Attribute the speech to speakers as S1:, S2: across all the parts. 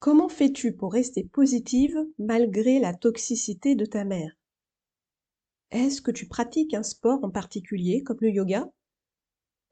S1: Comment fais-tu pour rester positive malgré la toxicité de ta mère? Est-ce que tu pratiques un sport en particulier comme le yoga?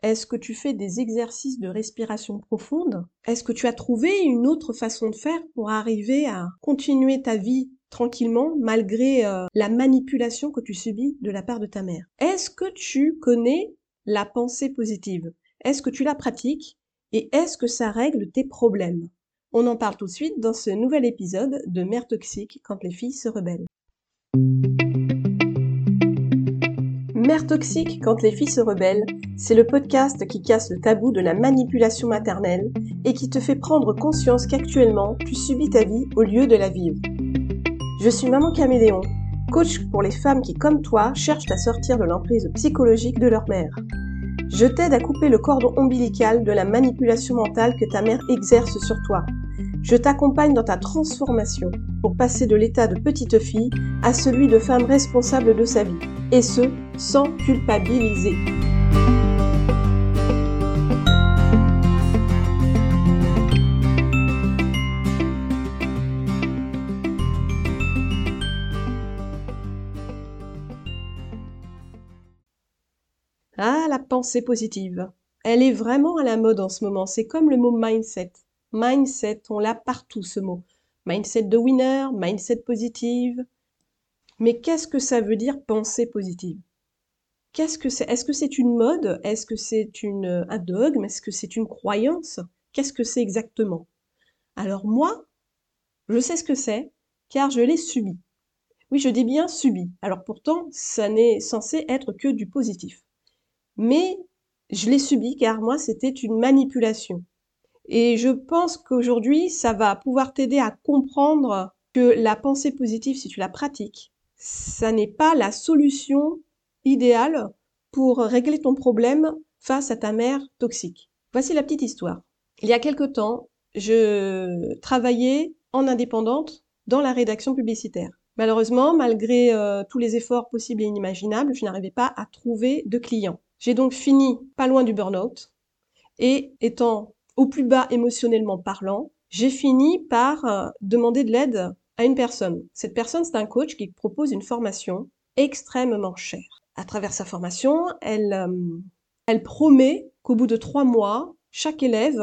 S1: Est-ce que tu fais des exercices de respiration profonde? Est-ce que tu as trouvé une autre façon de faire pour arriver à continuer ta vie tranquillement malgré euh, la manipulation que tu subis de la part de ta mère? Est-ce que tu connais la pensée positive? Est-ce que tu la pratiques? Et est-ce que ça règle tes problèmes? On en parle tout de suite dans ce nouvel épisode de Mère toxique quand les filles se rebellent. Mère toxique quand les filles se rebellent, c'est le podcast qui casse le tabou de la manipulation maternelle et qui te fait prendre conscience qu'actuellement tu subis ta vie au lieu de la vivre. Je suis Maman Caméléon, coach pour les femmes qui, comme toi, cherchent à sortir de l'emprise psychologique de leur mère. Je t'aide à couper le cordon ombilical de la manipulation mentale que ta mère exerce sur toi je t'accompagne dans ta transformation pour passer de l'état de petite fille à celui de femme responsable de sa vie, et ce, sans culpabiliser. Pensée positive. Elle est vraiment à la mode en ce moment. C'est comme le mot mindset. Mindset, on l'a partout ce mot. Mindset de winner, mindset positive. Mais qu'est-ce que ça veut dire penser positive? Qu'est-ce que c'est? Est-ce que c'est une mode? Est-ce que c'est une, un dogme? Est-ce que c'est une croyance? Qu'est-ce que c'est exactement? Alors moi, je sais ce que c'est, car je l'ai subi. Oui, je dis bien subi. Alors pourtant, ça n'est censé être que du positif. Mais je l'ai subi car moi, c'était une manipulation. Et je pense qu'aujourd'hui, ça va pouvoir t'aider à comprendre que la pensée positive, si tu la pratiques, ça n'est pas la solution idéale pour régler ton problème face à ta mère toxique. Voici la petite histoire. Il y a quelque temps, je travaillais en indépendante dans la rédaction publicitaire. Malheureusement, malgré euh, tous les efforts possibles et inimaginables, je n'arrivais pas à trouver de clients. J'ai donc fini pas loin du burn-out et étant au plus bas émotionnellement parlant, j'ai fini par euh, demander de l'aide à une personne. Cette personne, c'est un coach qui propose une formation extrêmement chère. À travers sa formation, elle, euh, elle promet qu'au bout de trois mois, chaque élève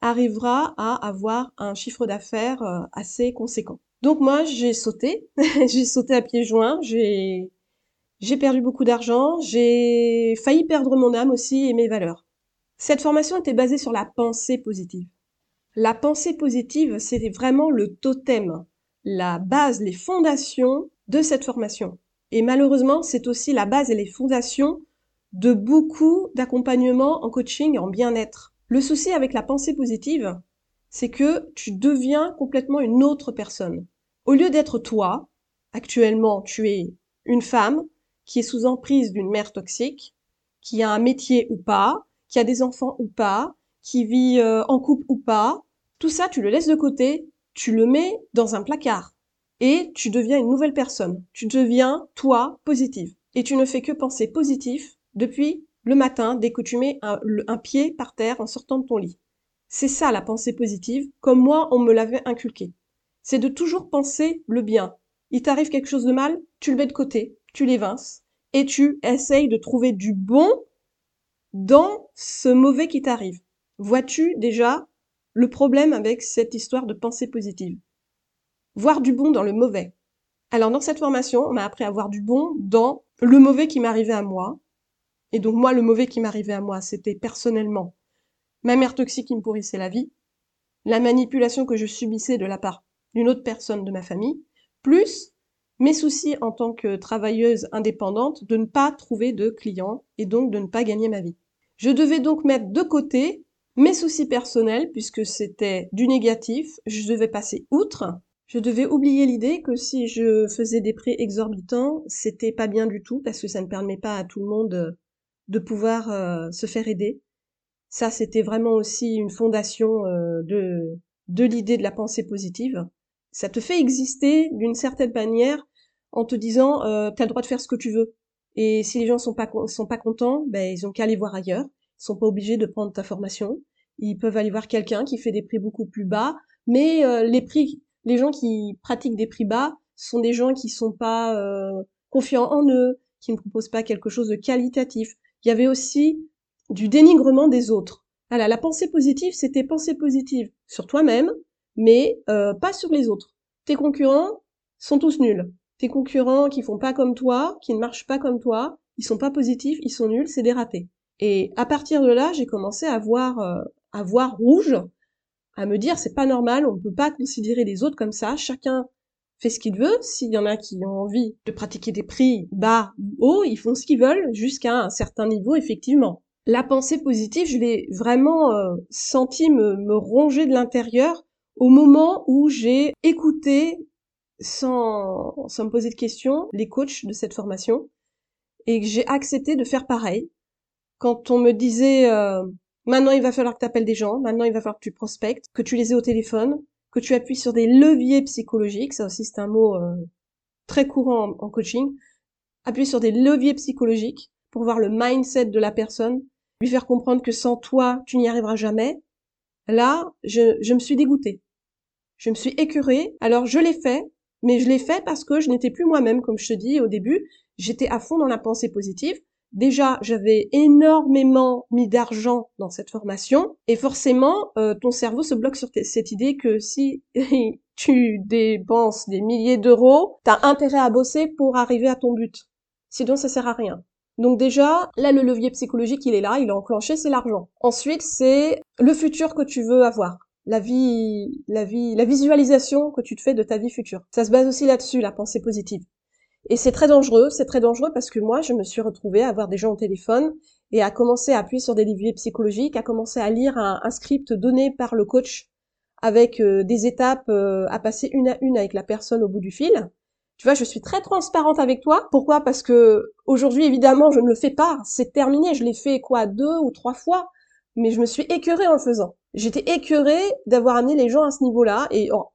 S1: arrivera à avoir un chiffre d'affaires euh, assez conséquent. Donc moi, j'ai sauté, j'ai sauté à pieds joints, j'ai j'ai perdu beaucoup d'argent, j'ai failli perdre mon âme aussi et mes valeurs. Cette formation était basée sur la pensée positive. La pensée positive, c'était vraiment le totem, la base, les fondations de cette formation. Et malheureusement, c'est aussi la base et les fondations de beaucoup d'accompagnements en coaching en bien-être. Le souci avec la pensée positive, c'est que tu deviens complètement une autre personne. Au lieu d'être toi, actuellement tu es une femme qui est sous emprise d'une mère toxique, qui a un métier ou pas, qui a des enfants ou pas, qui vit euh, en couple ou pas, tout ça, tu le laisses de côté, tu le mets dans un placard et tu deviens une nouvelle personne. Tu deviens toi positive et tu ne fais que penser positif depuis le matin dès que tu mets un, un pied par terre en sortant de ton lit. C'est ça la pensée positive, comme moi on me l'avait inculqué. C'est de toujours penser le bien. Il t'arrive quelque chose de mal, tu le mets de côté, tu l'évinces et tu essayes de trouver du bon dans ce mauvais qui t'arrive. Vois-tu déjà le problème avec cette histoire de pensée positive? Voir du bon dans le mauvais. Alors dans cette formation, on m'a appris à voir du bon dans le mauvais qui m'arrivait à moi. Et donc moi, le mauvais qui m'arrivait à moi, c'était personnellement ma mère toxique qui me pourrissait la vie, la manipulation que je subissais de la part d'une autre personne de ma famille, plus mes soucis en tant que travailleuse indépendante de ne pas trouver de clients et donc de ne pas gagner ma vie. Je devais donc mettre de côté mes soucis personnels puisque c'était du négatif, je devais passer outre. Je devais oublier l'idée que si je faisais des prix exorbitants, c'était pas bien du tout parce que ça ne permet pas à tout le monde de pouvoir euh, se faire aider. Ça, c'était vraiment aussi une fondation euh, de, de l'idée de la pensée positive. Ça te fait exister d'une certaine manière en te disant euh, t'as le droit de faire ce que tu veux. Et si les gens sont pas sont pas contents, ben ils ont qu'à aller voir ailleurs. Ils sont pas obligés de prendre ta formation. Ils peuvent aller voir quelqu'un qui fait des prix beaucoup plus bas mais euh, les prix, les gens qui pratiquent des prix bas sont des gens qui sont pas euh, confiants en eux, qui ne proposent pas quelque chose de qualitatif. Il y avait aussi du dénigrement des autres. Voilà, la pensée positive, c'était pensée positive sur toi-même, mais euh, pas sur les autres. Tes concurrents sont tous nuls. Tes concurrents qui font pas comme toi, qui ne marchent pas comme toi, ils sont pas positifs, ils sont nuls, c'est des ratés. Et à partir de là, j'ai commencé à voir, euh, à voir rouge, à me dire c'est pas normal, on ne peut pas considérer les autres comme ça. Chacun fait ce qu'il veut. S'il y en a qui ont envie de pratiquer des prix bas ou hauts, ils font ce qu'ils veulent jusqu'à un certain niveau, effectivement. La pensée positive, je l'ai vraiment euh, senti me, me ronger de l'intérieur au moment où j'ai écouté sans, sans me poser de questions les coachs de cette formation et j'ai accepté de faire pareil. Quand on me disait euh, maintenant il va falloir que tu appelles des gens, maintenant il va falloir que tu prospectes, que tu les aies au téléphone, que tu appuies sur des leviers psychologiques, ça aussi c'est un mot euh, très courant en, coaching, appuyer sur des leviers psychologiques pour voir le mindset de la personne, lui faire comprendre que sans toi tu n'y arriveras jamais. Là, je, je me suis dégoûtée. Je me suis écœurée. Alors je l'ai fait, mais je l'ai fait parce que je n'étais plus moi-même, comme je te dis au début. J'étais à fond dans la pensée positive. Déjà, j'avais énormément mis d'argent dans cette formation, et forcément, euh, ton cerveau se bloque sur cette idée que si tu dépenses des milliers d'euros, t'as intérêt à bosser pour arriver à ton but. Sinon, ça sert à rien. Donc déjà, là, le levier psychologique, il est là, il est enclenché, c'est l'argent. Ensuite, c'est le futur que tu veux avoir la vie, la vie, la visualisation que tu te fais de ta vie future. Ça se base aussi là-dessus, la pensée positive. Et c'est très dangereux, c'est très dangereux parce que moi, je me suis retrouvée à avoir des gens au téléphone et à commencer à appuyer sur des leviers psychologiques, à commencer à lire un, script donné par le coach avec euh, des étapes euh, à passer une à une avec la personne au bout du fil. Tu vois, je suis très transparente avec toi. Pourquoi? Parce que aujourd'hui, évidemment, je ne le fais pas. C'est terminé. Je l'ai fait quoi deux ou trois fois, mais je me suis écœurée en le faisant j'étais écœurée d'avoir amené les gens à ce niveau-là et oh,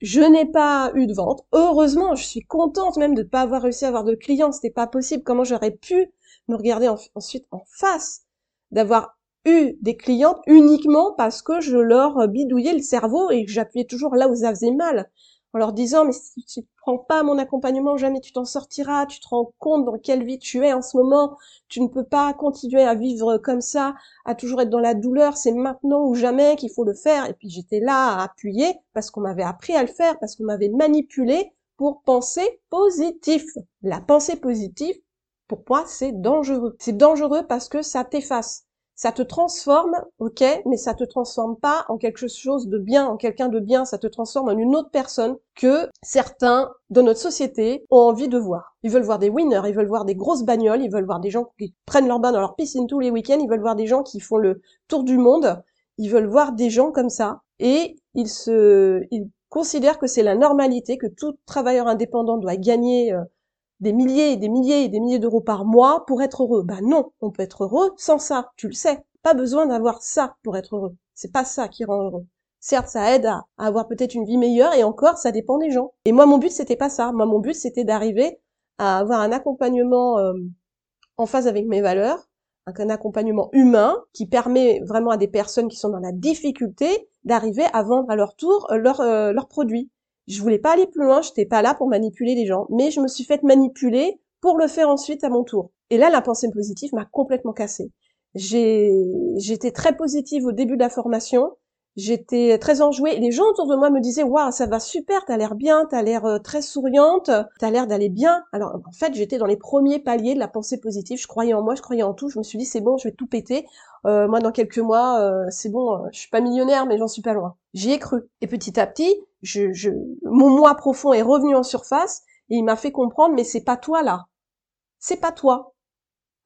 S1: je n'ai pas eu de vente. Heureusement, je suis contente même de ne pas avoir réussi à avoir de clients. C'était pas possible. Comment j'aurais pu me regarder ensuite en face d'avoir eu des clientes uniquement parce que je leur bidouillais le cerveau et que j'appuyais toujours là où ça faisait mal? En leur disant mais si tu ne prends pas mon accompagnement, jamais tu t'en sortiras, tu te rends compte dans quelle vie tu es en ce moment, tu ne peux pas continuer à vivre comme ça, à toujours être dans la douleur, c'est maintenant ou jamais qu'il faut le faire. Et puis j'étais là à appuyer parce qu'on m'avait appris à le faire, parce qu'on m'avait manipulé pour penser positif. La pensée positive, pour moi, c'est dangereux. C'est dangereux parce que ça t'efface ça te transforme, ok, mais ça te transforme pas en quelque chose de bien, en quelqu'un de bien, ça te transforme en une autre personne que certains de notre société ont envie de voir. Ils veulent voir des winners, ils veulent voir des grosses bagnoles, ils veulent voir des gens qui prennent leur bain dans leur piscine tous les week-ends, ils veulent voir des gens qui font le tour du monde, ils veulent voir des gens comme ça, et ils se, ils considèrent que c'est la normalité, que tout travailleur indépendant doit gagner euh, des milliers et des milliers et des milliers d'euros par mois pour être heureux. Ben non, on peut être heureux sans ça, tu le sais. Pas besoin d'avoir ça pour être heureux. C'est pas ça qui rend heureux. Certes, ça aide à, avoir peut-être une vie meilleure et encore, ça dépend des gens. Et moi, mon but, c'était pas ça. Moi, mon but, c'était d'arriver à avoir un accompagnement euh, en phase avec mes valeurs, un accompagnement humain qui permet vraiment à des personnes qui sont dans la difficulté d'arriver à vendre à leur tour euh, leurs euh, produits. Je voulais pas aller plus loin, j'étais pas là pour manipuler les gens, mais je me suis fait manipuler pour le faire ensuite à mon tour. Et là, la pensée positive m'a complètement cassée. J'ai, j'étais très positive au début de la formation. J'étais très enjouée. Les gens autour de moi me disaient, waouh, ça va super, t'as l'air bien, t'as l'air euh, très souriante, t'as l'air d'aller bien. Alors, en fait, j'étais dans les premiers paliers de la pensée positive. Je croyais en moi, je croyais en tout. Je me suis dit, c'est bon, je vais tout péter. Euh, moi, dans quelques mois, euh, c'est bon, je suis pas millionnaire, mais j'en suis pas loin. J'y ai cru. Et petit à petit, je, je, mon moi profond est revenu en surface et il m'a fait comprendre, mais c'est pas toi là. C'est pas toi.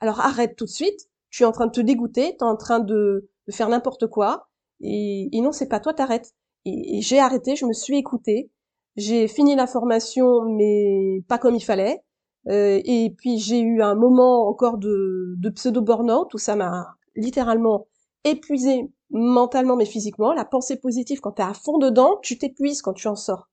S1: Alors arrête tout de suite. Tu es en train de te dégoûter, tu es en train de, faire n'importe quoi. Et, non, c'est pas toi, t'arrêtes. Et, j'ai arrêté, je me suis écoutée. J'ai fini la formation, mais pas comme il fallait. Euh, et puis j'ai eu un moment encore de, de pseudo burnout où ça m'a littéralement épuisé mentalement mais physiquement. La pensée positive, quand tu es à fond dedans, tu t'épuises quand tu en sors.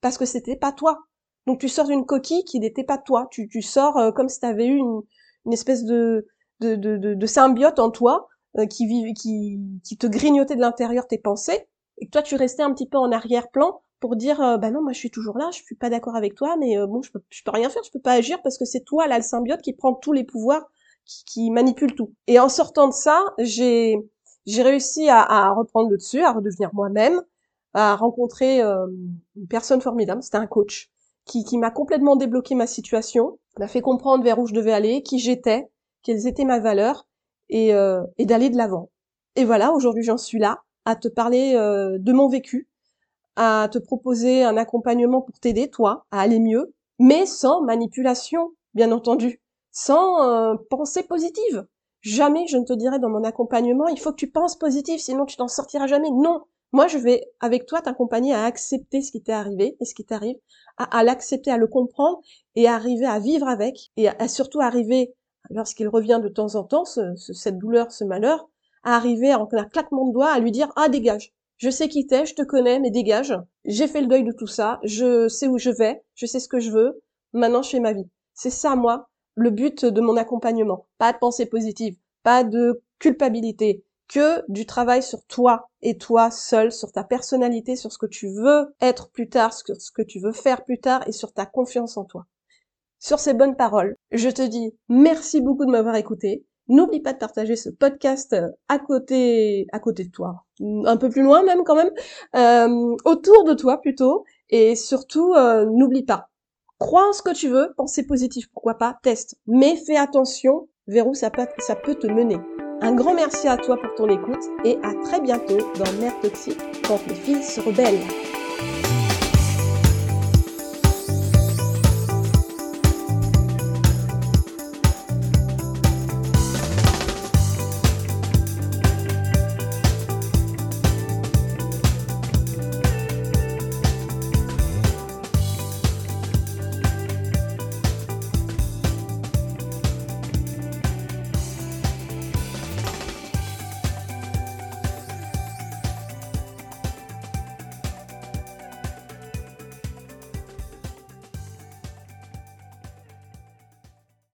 S1: Parce que c'était pas toi. Donc tu sors d'une coquille qui n'était pas toi. Tu, tu sors euh, comme si tu avais eu une, une espèce de, de, de, de, symbiote en toi euh, qui, vive, qui, qui te grignotait de l'intérieur tes pensées. et que toi tu restais un petit peu en arrière-plan pour dire euh, bah non moi je suis toujours là je suis pas d'accord avec toi mais euh, bon je peux je peux rien faire je peux pas agir parce que c'est toi là le symbiote qui prend tous les pouvoirs qui, qui manipule tout et en sortant de ça j'ai j'ai réussi à, à, reprendre le dessus à redevenir moi-même à rencontrer euh, une personne formidable c'était un coach qui qui m'a complètement débloqué ma situation m'a fait comprendre vers où je devais aller qui j'étais quelles étaient mes valeurs et et d'aller de l'avant et voilà aujourd'hui j'en suis là à te parler de mon vécu à te proposer un accompagnement pour t'aider, toi, à aller mieux, mais sans manipulation, bien entendu, sans euh, pensée positive. Jamais je ne te dirai dans mon accompagnement, il faut que tu penses positif, sinon tu t'en sortiras jamais. Non, moi je vais avec toi t'accompagner à accepter ce qui t'est arrivé et ce qui t'arrive, à, l'accepter, à le comprendre et à arriver à vivre avec et à, surtout arriver, lorsqu'il revient de temps en temps, cette douleur, ce malheur, à arriver en un claquement de doigts à lui dire ah dégage, je sais qui t'es, je te connais, mais dégage. J'ai fait le deuil de tout ça, je sais où je vais, je sais ce que je veux. Maintenant, je fais ma vie. C'est ça, moi, le but de mon accompagnement. Pas de pensée positive, pas de culpabilité, que du travail sur toi et toi seul, sur ta personnalité, sur ce que tu veux être plus tard, sur ce que tu veux faire plus tard et sur ta confiance en toi. Sur ces bonnes paroles, je te dis merci beaucoup de m'avoir écouté. N'oublie pas de partager ce podcast euh, à côté, à côté de toi, un peu plus loin même quand même, euh, autour de toi plutôt, et surtout euh, n'oublie pas, crois en ce que tu veux, pensez positif, pourquoi pas, teste, mais fais attention vers où ça peut, ça peut te mener. Un grand merci à toi pour ton écoute et à très bientôt dans Mère Toxique quand les filles se rebellent.